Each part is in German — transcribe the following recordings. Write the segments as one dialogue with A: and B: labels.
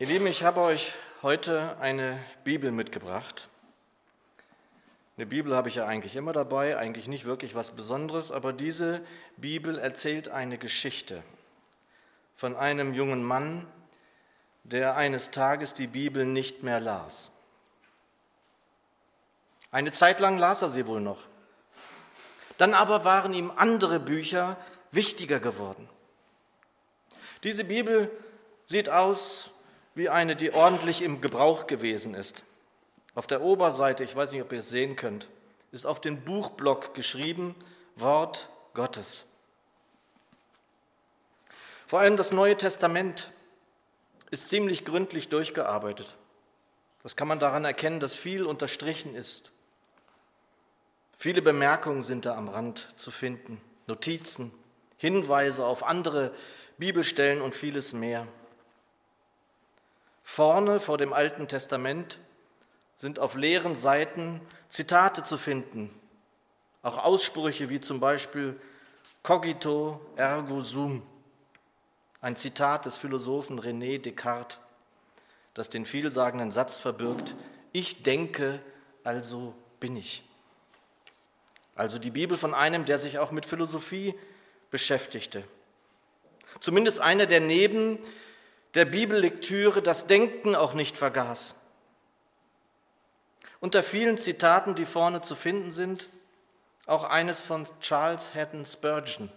A: Ihr Lieben, ich habe euch heute eine Bibel mitgebracht. Eine Bibel habe ich ja eigentlich immer dabei, eigentlich nicht wirklich was Besonderes, aber diese Bibel erzählt eine Geschichte von einem jungen Mann, der eines Tages die Bibel nicht mehr las. Eine Zeit lang las er sie wohl noch. Dann aber waren ihm andere Bücher wichtiger geworden. Diese Bibel sieht aus wie eine, die ordentlich im Gebrauch gewesen ist. Auf der Oberseite, ich weiß nicht, ob ihr es sehen könnt, ist auf den Buchblock geschrieben Wort Gottes. Vor allem das Neue Testament ist ziemlich gründlich durchgearbeitet. Das kann man daran erkennen, dass viel unterstrichen ist. Viele Bemerkungen sind da am Rand zu finden, Notizen, Hinweise auf andere Bibelstellen und vieles mehr. Vorne vor dem Alten Testament sind auf leeren Seiten Zitate zu finden, auch Aussprüche wie zum Beispiel cogito ergo sum, ein Zitat des Philosophen René Descartes, das den vielsagenden Satz verbirgt, ich denke, also bin ich. Also die Bibel von einem, der sich auch mit Philosophie beschäftigte. Zumindest einer, der neben der Bibellektüre das Denken auch nicht vergaß. Unter vielen Zitaten, die vorne zu finden sind, auch eines von Charles Haddon Spurgeon.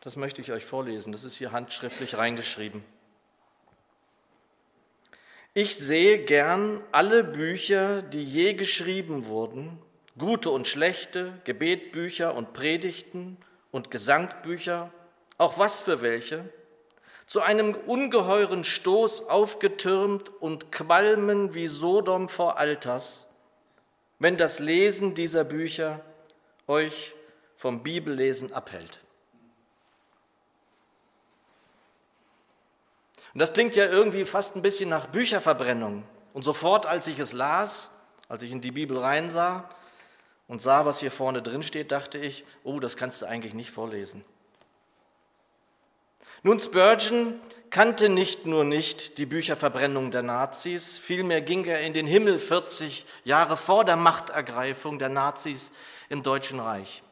A: Das möchte ich euch vorlesen, das ist hier handschriftlich reingeschrieben. Ich sehe gern alle Bücher, die je geschrieben wurden, gute und schlechte, Gebetbücher und Predigten und Gesangbücher, auch was für welche, zu einem ungeheuren Stoß aufgetürmt und qualmen wie Sodom vor Alters, wenn das Lesen dieser Bücher euch vom Bibellesen abhält. Und das klingt ja irgendwie fast ein bisschen nach Bücherverbrennung. Und sofort, als ich es las, als ich in die Bibel reinsah und sah, was hier vorne drin steht, dachte ich, oh, das kannst du eigentlich nicht vorlesen. Nun, Spurgeon kannte nicht nur nicht die Bücherverbrennung der Nazis, vielmehr ging er in den Himmel 40 Jahre vor der Machtergreifung der Nazis im Deutschen Reich.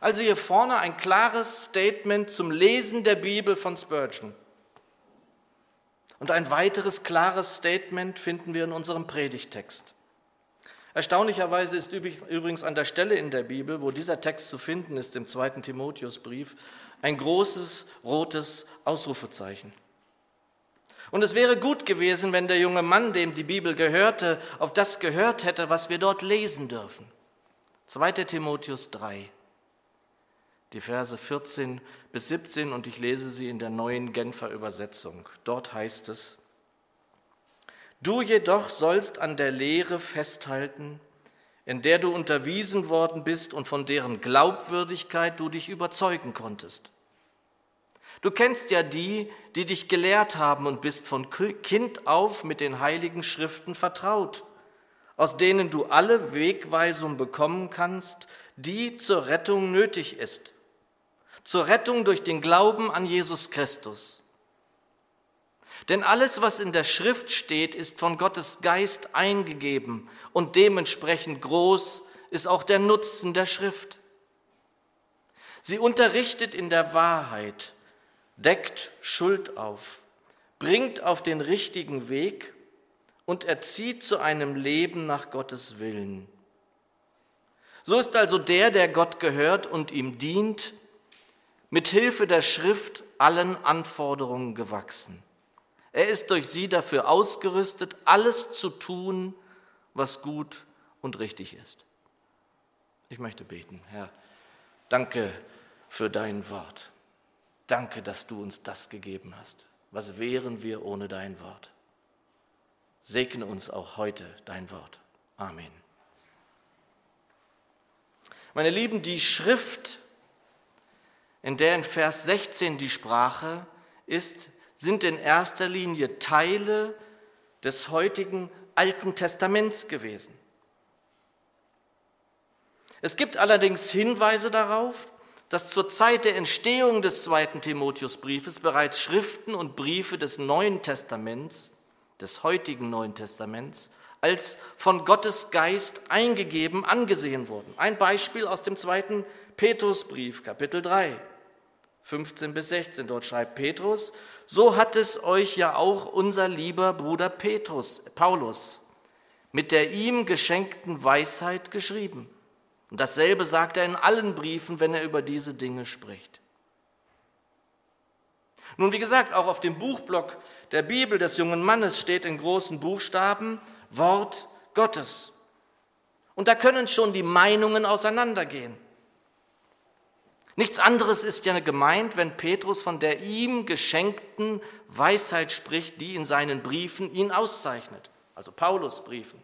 A: Also hier vorne ein klares Statement zum Lesen der Bibel von Spurgeon. Und ein weiteres klares Statement finden wir in unserem Predigtext. Erstaunlicherweise ist übrigens an der Stelle in der Bibel, wo dieser Text zu finden ist, im zweiten Timotheusbrief, ein großes rotes Ausrufezeichen. Und es wäre gut gewesen, wenn der junge Mann, dem die Bibel gehörte, auf das gehört hätte, was wir dort lesen dürfen. 2 Timotheus 3, die Verse 14 bis 17 und ich lese sie in der neuen Genfer Übersetzung. Dort heißt es, Du jedoch sollst an der Lehre festhalten, in der du unterwiesen worden bist und von deren Glaubwürdigkeit du dich überzeugen konntest. Du kennst ja die, die dich gelehrt haben und bist von Kind auf mit den heiligen Schriften vertraut, aus denen du alle Wegweisung bekommen kannst, die zur Rettung nötig ist, zur Rettung durch den Glauben an Jesus Christus. Denn alles, was in der Schrift steht, ist von Gottes Geist eingegeben und dementsprechend groß ist auch der Nutzen der Schrift. Sie unterrichtet in der Wahrheit, deckt Schuld auf, bringt auf den richtigen Weg und erzieht zu einem Leben nach Gottes Willen. So ist also der, der Gott gehört und ihm dient, mit Hilfe der Schrift allen Anforderungen gewachsen. Er ist durch sie dafür ausgerüstet, alles zu tun, was gut und richtig ist. Ich möchte beten, Herr, danke für dein Wort. Danke, dass du uns das gegeben hast. Was wären wir ohne dein Wort? Segne uns auch heute dein Wort. Amen. Meine Lieben, die Schrift, in der in Vers 16 die Sprache ist, sind in erster Linie Teile des heutigen Alten Testaments gewesen. Es gibt allerdings Hinweise darauf, dass zur Zeit der Entstehung des zweiten Timotheusbriefes bereits Schriften und Briefe des Neuen Testaments, des heutigen Neuen Testaments, als von Gottes Geist eingegeben angesehen wurden. Ein Beispiel aus dem zweiten Petrusbrief, Kapitel 3, 15 bis 16. Dort schreibt Petrus, so hat es euch ja auch unser lieber Bruder Petrus, Paulus, mit der ihm geschenkten Weisheit geschrieben. Und dasselbe sagt er in allen Briefen, wenn er über diese Dinge spricht. Nun, wie gesagt, auch auf dem Buchblock der Bibel des jungen Mannes steht in großen Buchstaben Wort Gottes. Und da können schon die Meinungen auseinandergehen. Nichts anderes ist ja gemeint, wenn Petrus von der ihm geschenkten Weisheit spricht, die in seinen Briefen ihn auszeichnet, also Paulus Briefen.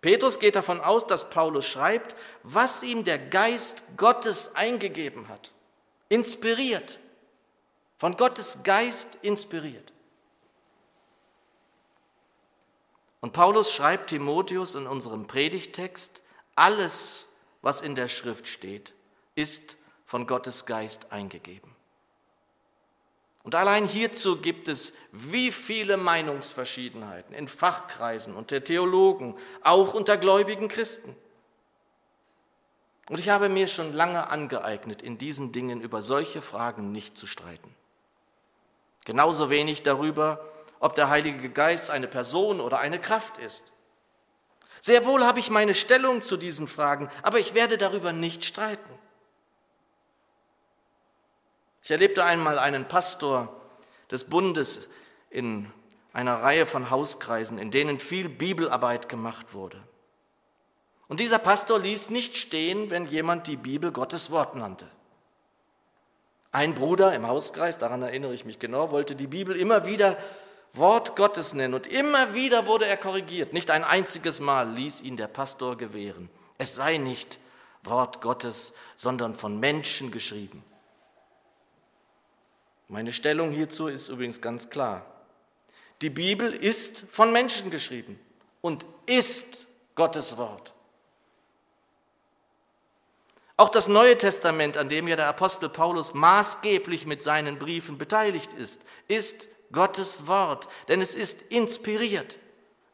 A: Petrus geht davon aus, dass Paulus schreibt, was ihm der Geist Gottes eingegeben hat, inspiriert, von Gottes Geist inspiriert. Und Paulus schreibt Timotheus in unserem Predigtext, alles, was in der Schrift steht, ist von Gottes Geist eingegeben. Und allein hierzu gibt es wie viele Meinungsverschiedenheiten in Fachkreisen und der Theologen, auch unter gläubigen Christen. Und ich habe mir schon lange angeeignet, in diesen Dingen über solche Fragen nicht zu streiten. Genauso wenig darüber, ob der Heilige Geist eine Person oder eine Kraft ist. Sehr wohl habe ich meine Stellung zu diesen Fragen, aber ich werde darüber nicht streiten. Ich erlebte einmal einen Pastor des Bundes in einer Reihe von Hauskreisen, in denen viel Bibelarbeit gemacht wurde. Und dieser Pastor ließ nicht stehen, wenn jemand die Bibel Gottes Wort nannte. Ein Bruder im Hauskreis, daran erinnere ich mich genau, wollte die Bibel immer wieder Wort Gottes nennen. Und immer wieder wurde er korrigiert. Nicht ein einziges Mal ließ ihn der Pastor gewähren. Es sei nicht Wort Gottes, sondern von Menschen geschrieben. Meine Stellung hierzu ist übrigens ganz klar. Die Bibel ist von Menschen geschrieben und ist Gottes Wort. Auch das Neue Testament, an dem ja der Apostel Paulus maßgeblich mit seinen Briefen beteiligt ist, ist Gottes Wort, denn es ist inspiriert,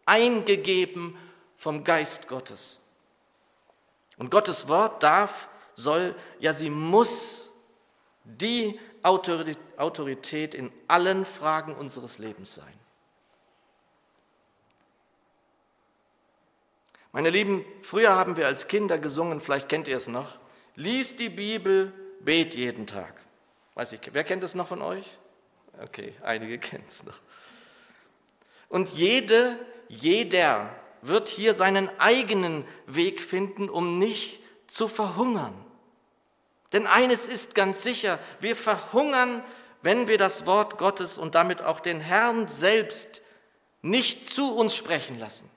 A: eingegeben vom Geist Gottes. Und Gottes Wort darf, soll, ja sie muss die Autorität in allen Fragen unseres Lebens sein. Meine Lieben, früher haben wir als Kinder gesungen, vielleicht kennt ihr es noch, lies die Bibel, bet jeden Tag. Weiß ich, wer kennt es noch von euch? Okay, einige kennen es noch. Und jede, jeder wird hier seinen eigenen Weg finden, um nicht zu verhungern. Denn eines ist ganz sicher, wir verhungern, wenn wir das Wort Gottes und damit auch den Herrn selbst nicht zu uns sprechen lassen.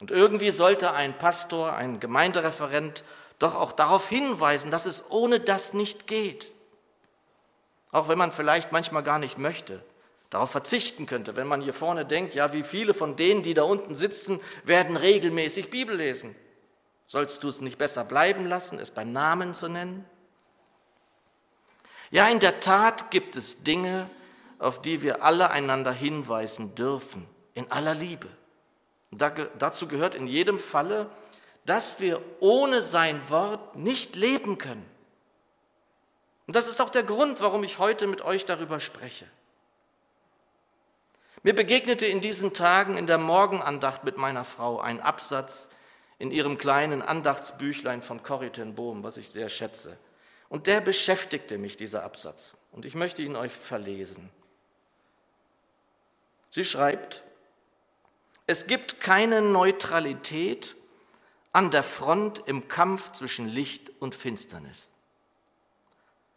A: Und irgendwie sollte ein Pastor, ein Gemeindereferent doch auch darauf hinweisen, dass es ohne das nicht geht. Auch wenn man vielleicht manchmal gar nicht möchte, darauf verzichten könnte, wenn man hier vorne denkt, ja, wie viele von denen, die da unten sitzen, werden regelmäßig Bibel lesen. Sollst du es nicht besser bleiben lassen, es beim Namen zu nennen? Ja, in der Tat gibt es Dinge, auf die wir alle einander hinweisen dürfen, in aller Liebe. Und dazu gehört in jedem Falle, dass wir ohne sein Wort nicht leben können. Und das ist auch der Grund, warum ich heute mit euch darüber spreche. Mir begegnete in diesen Tagen in der Morgenandacht mit meiner Frau ein Absatz in ihrem kleinen Andachtsbüchlein von Corrie ten Bohm, was ich sehr schätze. Und der beschäftigte mich, dieser Absatz. Und ich möchte ihn euch verlesen. Sie schreibt, es gibt keine Neutralität an der Front im Kampf zwischen Licht und Finsternis.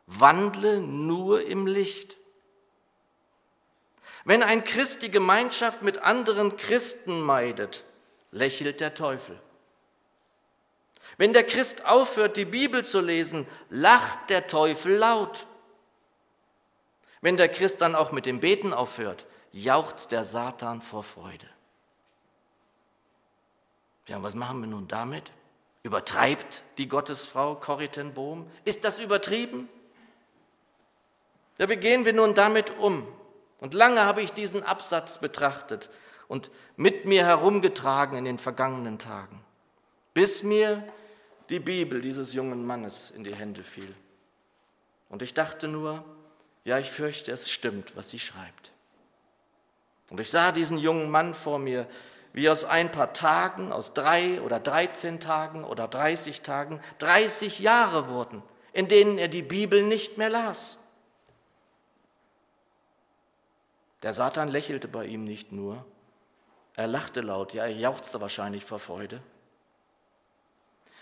A: Wandle nur im Licht. Wenn ein Christ die Gemeinschaft mit anderen Christen meidet, lächelt der Teufel. Wenn der Christ aufhört, die Bibel zu lesen, lacht der Teufel laut. Wenn der Christ dann auch mit dem Beten aufhört, jauchzt der Satan vor Freude. Ja, was machen wir nun damit? Übertreibt die Gottesfrau Corrie Bohm? Ist das übertrieben? Ja, wie gehen wir nun damit um? Und lange habe ich diesen Absatz betrachtet und mit mir herumgetragen in den vergangenen Tagen, bis mir die Bibel dieses jungen Mannes in die Hände fiel. Und ich dachte nur, ja, ich fürchte, es stimmt, was sie schreibt. Und ich sah diesen jungen Mann vor mir, wie aus ein paar Tagen, aus drei oder dreizehn Tagen oder dreißig Tagen, dreißig Jahre wurden, in denen er die Bibel nicht mehr las. Der Satan lächelte bei ihm nicht nur, er lachte laut, ja, er jauchzte wahrscheinlich vor Freude.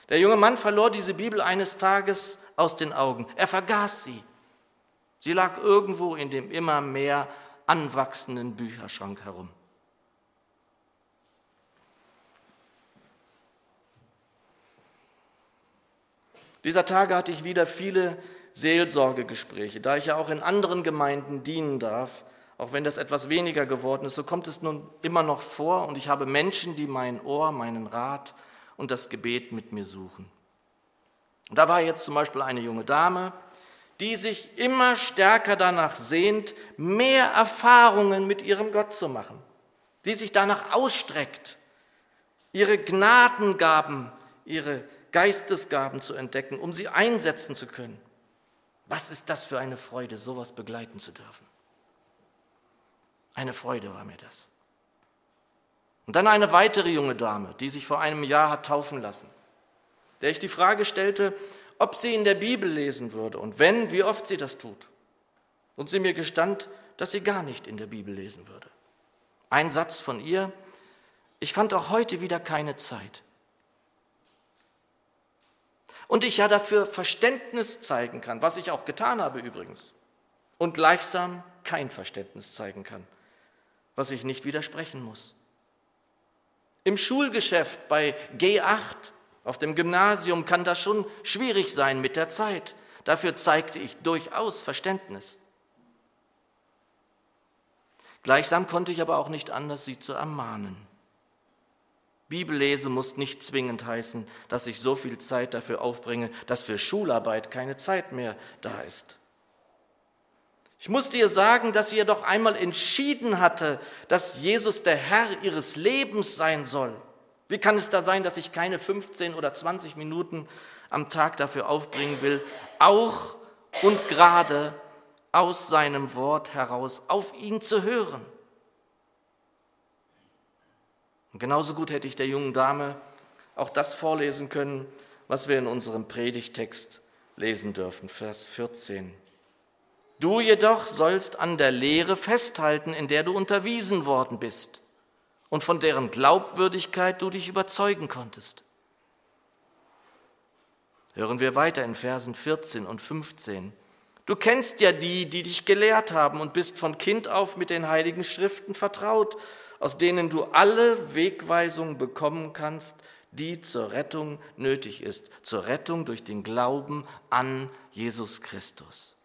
A: Der junge Mann verlor diese Bibel eines Tages aus den Augen. Er vergaß sie. Sie lag irgendwo in dem immer mehr anwachsenden Bücherschrank herum. Dieser Tage hatte ich wieder viele Seelsorgegespräche, da ich ja auch in anderen Gemeinden dienen darf, auch wenn das etwas weniger geworden ist, so kommt es nun immer noch vor und ich habe Menschen, die mein Ohr, meinen Rat und das Gebet mit mir suchen. Und da war jetzt zum Beispiel eine junge Dame, die sich immer stärker danach sehnt, mehr Erfahrungen mit ihrem Gott zu machen, die sich danach ausstreckt, ihre Gnadengaben, ihre Geistesgaben zu entdecken, um sie einsetzen zu können. Was ist das für eine Freude, sowas begleiten zu dürfen? Eine Freude war mir das. Und dann eine weitere junge Dame, die sich vor einem Jahr hat taufen lassen, der ich die Frage stellte, ob sie in der Bibel lesen würde und wenn, wie oft sie das tut. Und sie mir gestand, dass sie gar nicht in der Bibel lesen würde. Ein Satz von ihr, ich fand auch heute wieder keine Zeit. Und ich ja dafür Verständnis zeigen kann, was ich auch getan habe übrigens, und gleichsam kein Verständnis zeigen kann, was ich nicht widersprechen muss. Im Schulgeschäft bei G8 auf dem Gymnasium kann das schon schwierig sein mit der Zeit. Dafür zeigte ich durchaus Verständnis. Gleichsam konnte ich aber auch nicht anders, sie zu ermahnen. Bibellese muss nicht zwingend heißen, dass ich so viel Zeit dafür aufbringe, dass für Schularbeit keine Zeit mehr da ist. Ich musste ihr sagen, dass sie ja doch einmal entschieden hatte, dass Jesus der Herr ihres Lebens sein soll. Wie kann es da sein, dass ich keine 15 oder 20 Minuten am Tag dafür aufbringen will, auch und gerade aus seinem Wort heraus auf ihn zu hören? Und genauso gut hätte ich der jungen Dame auch das vorlesen können, was wir in unserem Predigtext lesen dürfen, Vers 14. Du jedoch sollst an der Lehre festhalten, in der du unterwiesen worden bist und von deren Glaubwürdigkeit du dich überzeugen konntest. Hören wir weiter in Versen 14 und 15. Du kennst ja die, die dich gelehrt haben und bist von Kind auf mit den heiligen Schriften vertraut, aus denen du alle Wegweisungen bekommen kannst, die zur Rettung nötig ist, zur Rettung durch den Glauben an Jesus Christus.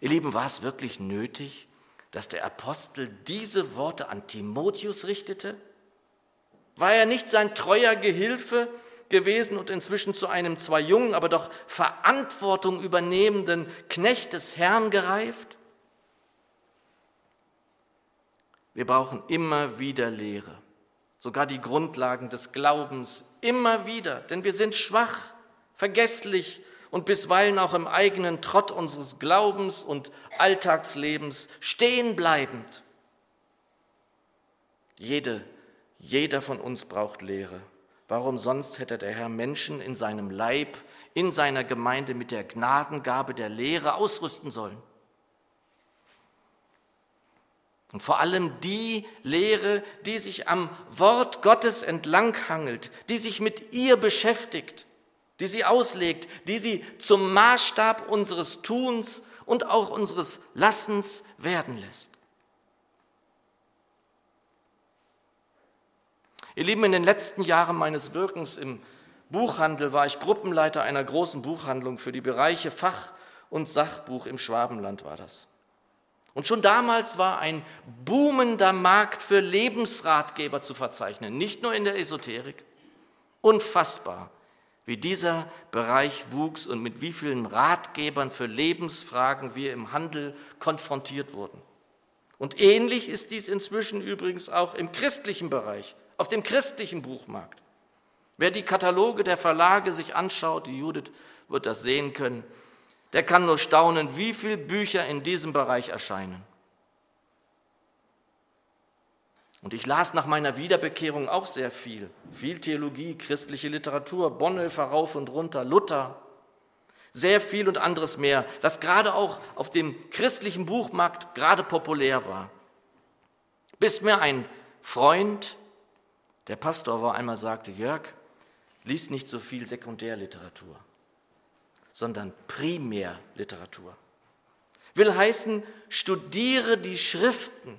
A: Ihr Lieben, war es wirklich nötig, dass der Apostel diese Worte an Timotheus richtete? War er nicht sein treuer Gehilfe gewesen und inzwischen zu einem zwar jungen, aber doch Verantwortung übernehmenden Knecht des Herrn gereift? Wir brauchen immer wieder Lehre, sogar die Grundlagen des Glaubens, immer wieder, denn wir sind schwach, vergesslich und bisweilen auch im eigenen Trott unseres Glaubens und Alltagslebens stehen bleibend. Jede, jeder von uns braucht Lehre. Warum sonst hätte der Herr Menschen in seinem Leib, in seiner Gemeinde mit der Gnadengabe der Lehre ausrüsten sollen? Und vor allem die Lehre, die sich am Wort Gottes entlanghangelt, die sich mit ihr beschäftigt, die sie auslegt, die sie zum Maßstab unseres Tuns und auch unseres Lassens werden lässt. Ihr Lieben, in den letzten Jahren meines Wirkens im Buchhandel war ich Gruppenleiter einer großen Buchhandlung für die Bereiche Fach- und Sachbuch im Schwabenland war das. Und schon damals war ein boomender Markt für Lebensratgeber zu verzeichnen, nicht nur in der Esoterik. Unfassbar, wie dieser Bereich wuchs und mit wie vielen Ratgebern für Lebensfragen wir im Handel konfrontiert wurden. Und ähnlich ist dies inzwischen übrigens auch im christlichen Bereich, auf dem christlichen Buchmarkt. Wer die Kataloge der Verlage sich anschaut, die Judith wird das sehen können, der kann nur staunen, wie viele Bücher in diesem Bereich erscheinen. Und ich las nach meiner Wiederbekehrung auch sehr viel. Viel Theologie, christliche Literatur, Bonhoeffer rauf und runter, Luther, sehr viel und anderes mehr, das gerade auch auf dem christlichen Buchmarkt gerade populär war. Bis mir ein Freund, der Pastor war, einmal sagte, Jörg, lies nicht so viel Sekundärliteratur, sondern Primärliteratur. Will heißen, studiere die Schriften,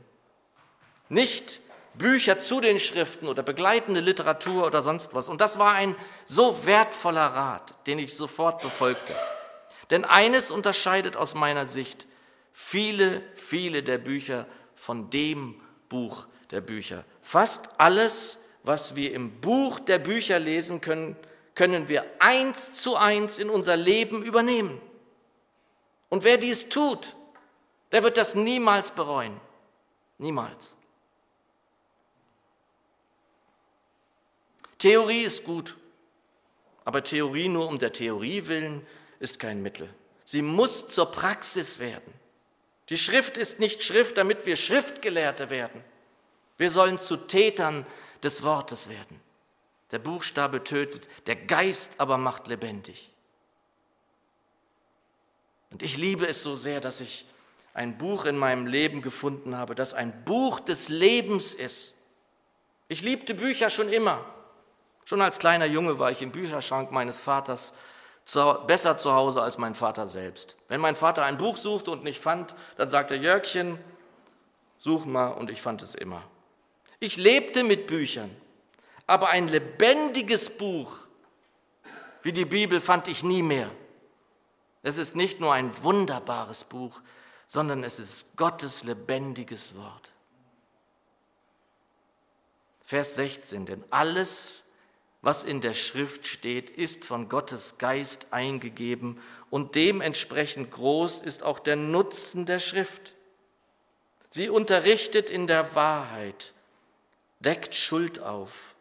A: nicht Bücher zu den Schriften oder begleitende Literatur oder sonst was. Und das war ein so wertvoller Rat, den ich sofort befolgte. Denn eines unterscheidet aus meiner Sicht viele, viele der Bücher von dem Buch der Bücher. Fast alles, was wir im Buch der Bücher lesen können, können wir eins zu eins in unser Leben übernehmen. Und wer dies tut, der wird das niemals bereuen. Niemals. Theorie ist gut, aber Theorie nur um der Theorie willen ist kein Mittel. Sie muss zur Praxis werden. Die Schrift ist nicht Schrift, damit wir Schriftgelehrte werden. Wir sollen zu Tätern des Wortes werden. Der Buchstabe tötet, der Geist aber macht lebendig. Und ich liebe es so sehr, dass ich ein Buch in meinem Leben gefunden habe, das ein Buch des Lebens ist. Ich liebte Bücher schon immer. Schon als kleiner Junge war ich im Bücherschrank meines Vaters besser zu Hause als mein Vater selbst. Wenn mein Vater ein Buch suchte und nicht fand, dann sagte Jörgchen, such mal und ich fand es immer. Ich lebte mit Büchern, aber ein lebendiges Buch wie die Bibel fand ich nie mehr. Es ist nicht nur ein wunderbares Buch, sondern es ist Gottes lebendiges Wort. Vers 16, denn alles, was in der Schrift steht, ist von Gottes Geist eingegeben und dementsprechend groß ist auch der Nutzen der Schrift. Sie unterrichtet in der Wahrheit, deckt Schuld auf,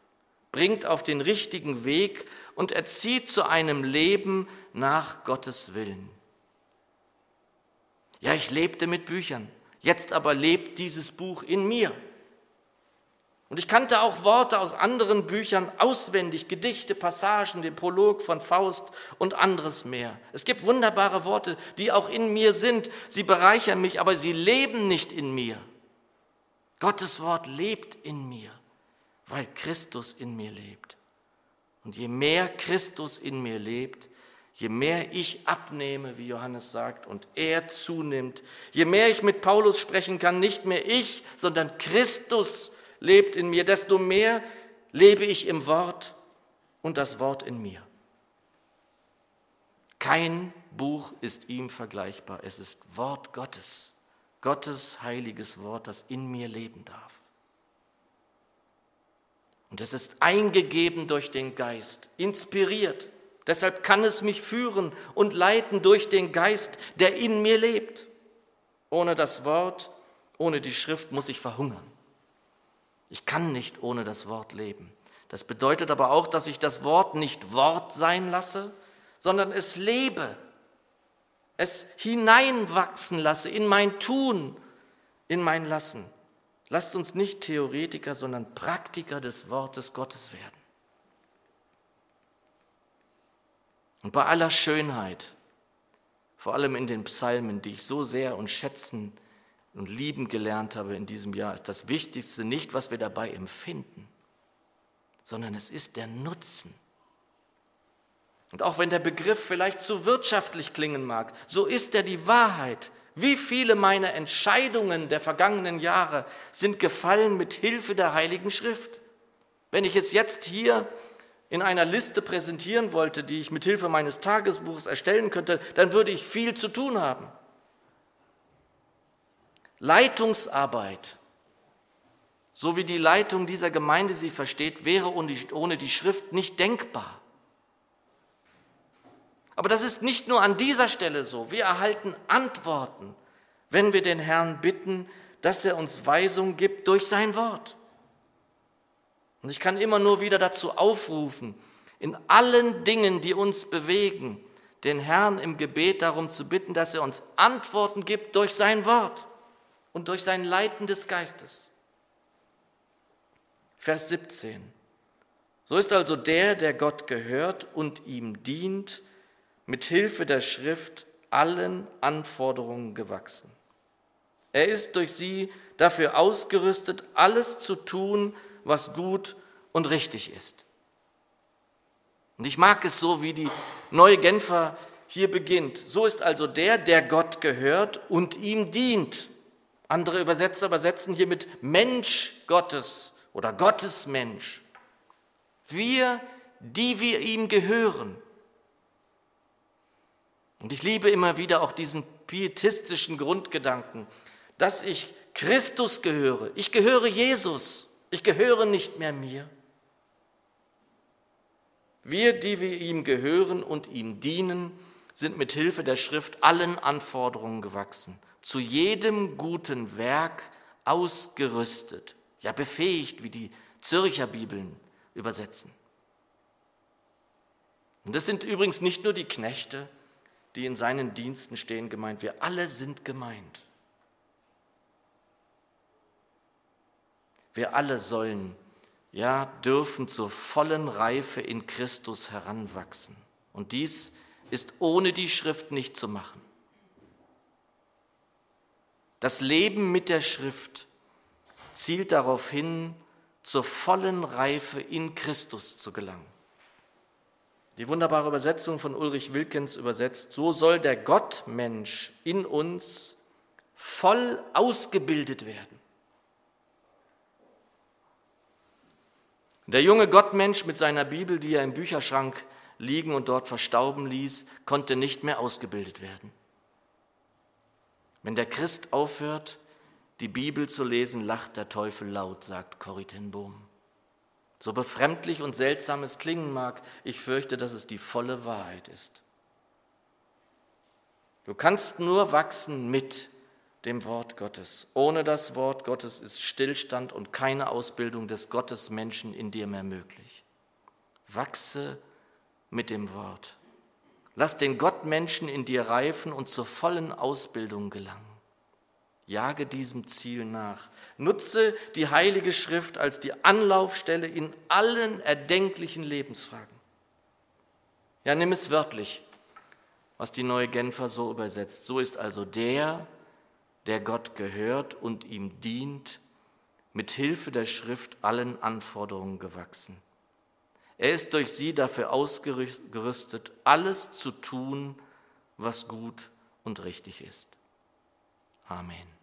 A: bringt auf den richtigen Weg und erzieht zu einem Leben nach Gottes Willen. Ja, ich lebte mit Büchern, jetzt aber lebt dieses Buch in mir. Und ich kannte auch Worte aus anderen Büchern auswendig, Gedichte, Passagen, den Prolog von Faust und anderes mehr. Es gibt wunderbare Worte, die auch in mir sind. Sie bereichern mich, aber sie leben nicht in mir. Gottes Wort lebt in mir, weil Christus in mir lebt. Und je mehr Christus in mir lebt, je mehr ich abnehme, wie Johannes sagt, und er zunimmt, je mehr ich mit Paulus sprechen kann, nicht mehr ich, sondern Christus lebt in mir, desto mehr lebe ich im Wort und das Wort in mir. Kein Buch ist ihm vergleichbar. Es ist Wort Gottes, Gottes heiliges Wort, das in mir leben darf. Und es ist eingegeben durch den Geist, inspiriert. Deshalb kann es mich führen und leiten durch den Geist, der in mir lebt. Ohne das Wort, ohne die Schrift muss ich verhungern. Ich kann nicht ohne das Wort leben. Das bedeutet aber auch, dass ich das Wort nicht Wort sein lasse, sondern es lebe, es hineinwachsen lasse in mein Tun, in mein Lassen. Lasst uns nicht Theoretiker, sondern Praktiker des Wortes Gottes werden. Und bei aller Schönheit, vor allem in den Psalmen, die ich so sehr und schätzen und lieben gelernt habe in diesem Jahr, ist das Wichtigste nicht, was wir dabei empfinden, sondern es ist der Nutzen. Und auch wenn der Begriff vielleicht zu wirtschaftlich klingen mag, so ist er die Wahrheit. Wie viele meiner Entscheidungen der vergangenen Jahre sind gefallen mit Hilfe der Heiligen Schrift? Wenn ich es jetzt hier in einer Liste präsentieren wollte, die ich mit Hilfe meines Tagesbuchs erstellen könnte, dann würde ich viel zu tun haben. Leitungsarbeit, so wie die Leitung dieser Gemeinde sie versteht, wäre ohne die Schrift nicht denkbar. Aber das ist nicht nur an dieser Stelle so. Wir erhalten Antworten, wenn wir den Herrn bitten, dass er uns Weisung gibt durch sein Wort. Und ich kann immer nur wieder dazu aufrufen, in allen Dingen, die uns bewegen, den Herrn im Gebet darum zu bitten, dass er uns Antworten gibt durch sein Wort und durch sein Leiten des Geistes. Vers 17. So ist also der, der Gott gehört und ihm dient, mit Hilfe der Schrift allen Anforderungen gewachsen. Er ist durch sie dafür ausgerüstet, alles zu tun, was gut und richtig ist. Und ich mag es so, wie die neue Genfer hier beginnt. So ist also der, der Gott gehört und ihm dient. Andere Übersetzer übersetzen hier mit Mensch Gottes oder Gottes Mensch. Wir, die wir ihm gehören. Und ich liebe immer wieder auch diesen pietistischen Grundgedanken, dass ich Christus gehöre. Ich gehöre Jesus. Ich gehöre nicht mehr mir. Wir, die wir ihm gehören und ihm dienen, sind mit Hilfe der Schrift allen Anforderungen gewachsen, zu jedem guten Werk ausgerüstet, ja befähigt, wie die Zürcher Bibeln übersetzen. Und das sind übrigens nicht nur die Knechte, die in seinen Diensten stehen, gemeint. Wir alle sind gemeint. Wir alle sollen ja, dürfen zur vollen Reife in Christus heranwachsen. Und dies ist ohne die Schrift nicht zu machen. Das Leben mit der Schrift zielt darauf hin, zur vollen Reife in Christus zu gelangen. Die wunderbare Übersetzung von Ulrich Wilkens übersetzt, so soll der Gottmensch in uns voll ausgebildet werden. Der junge Gottmensch mit seiner Bibel, die er im Bücherschrank liegen und dort verstauben ließ, konnte nicht mehr ausgebildet werden. Wenn der Christ aufhört, die Bibel zu lesen, lacht der Teufel laut, sagt Corrie ten Bohm. So befremdlich und seltsam es klingen mag, ich fürchte, dass es die volle Wahrheit ist. Du kannst nur wachsen mit dem Wort Gottes. Ohne das Wort Gottes ist Stillstand und keine Ausbildung des Gottesmenschen in dir mehr möglich. Wachse mit dem Wort. Lass den Gottmenschen in dir reifen und zur vollen Ausbildung gelangen. Jage diesem Ziel nach. Nutze die Heilige Schrift als die Anlaufstelle in allen erdenklichen Lebensfragen. Ja, nimm es wörtlich, was die neue Genfer so übersetzt. So ist also der, der Gott gehört und ihm dient, mit Hilfe der Schrift allen Anforderungen gewachsen. Er ist durch sie dafür ausgerüstet, alles zu tun, was gut und richtig ist. Amen.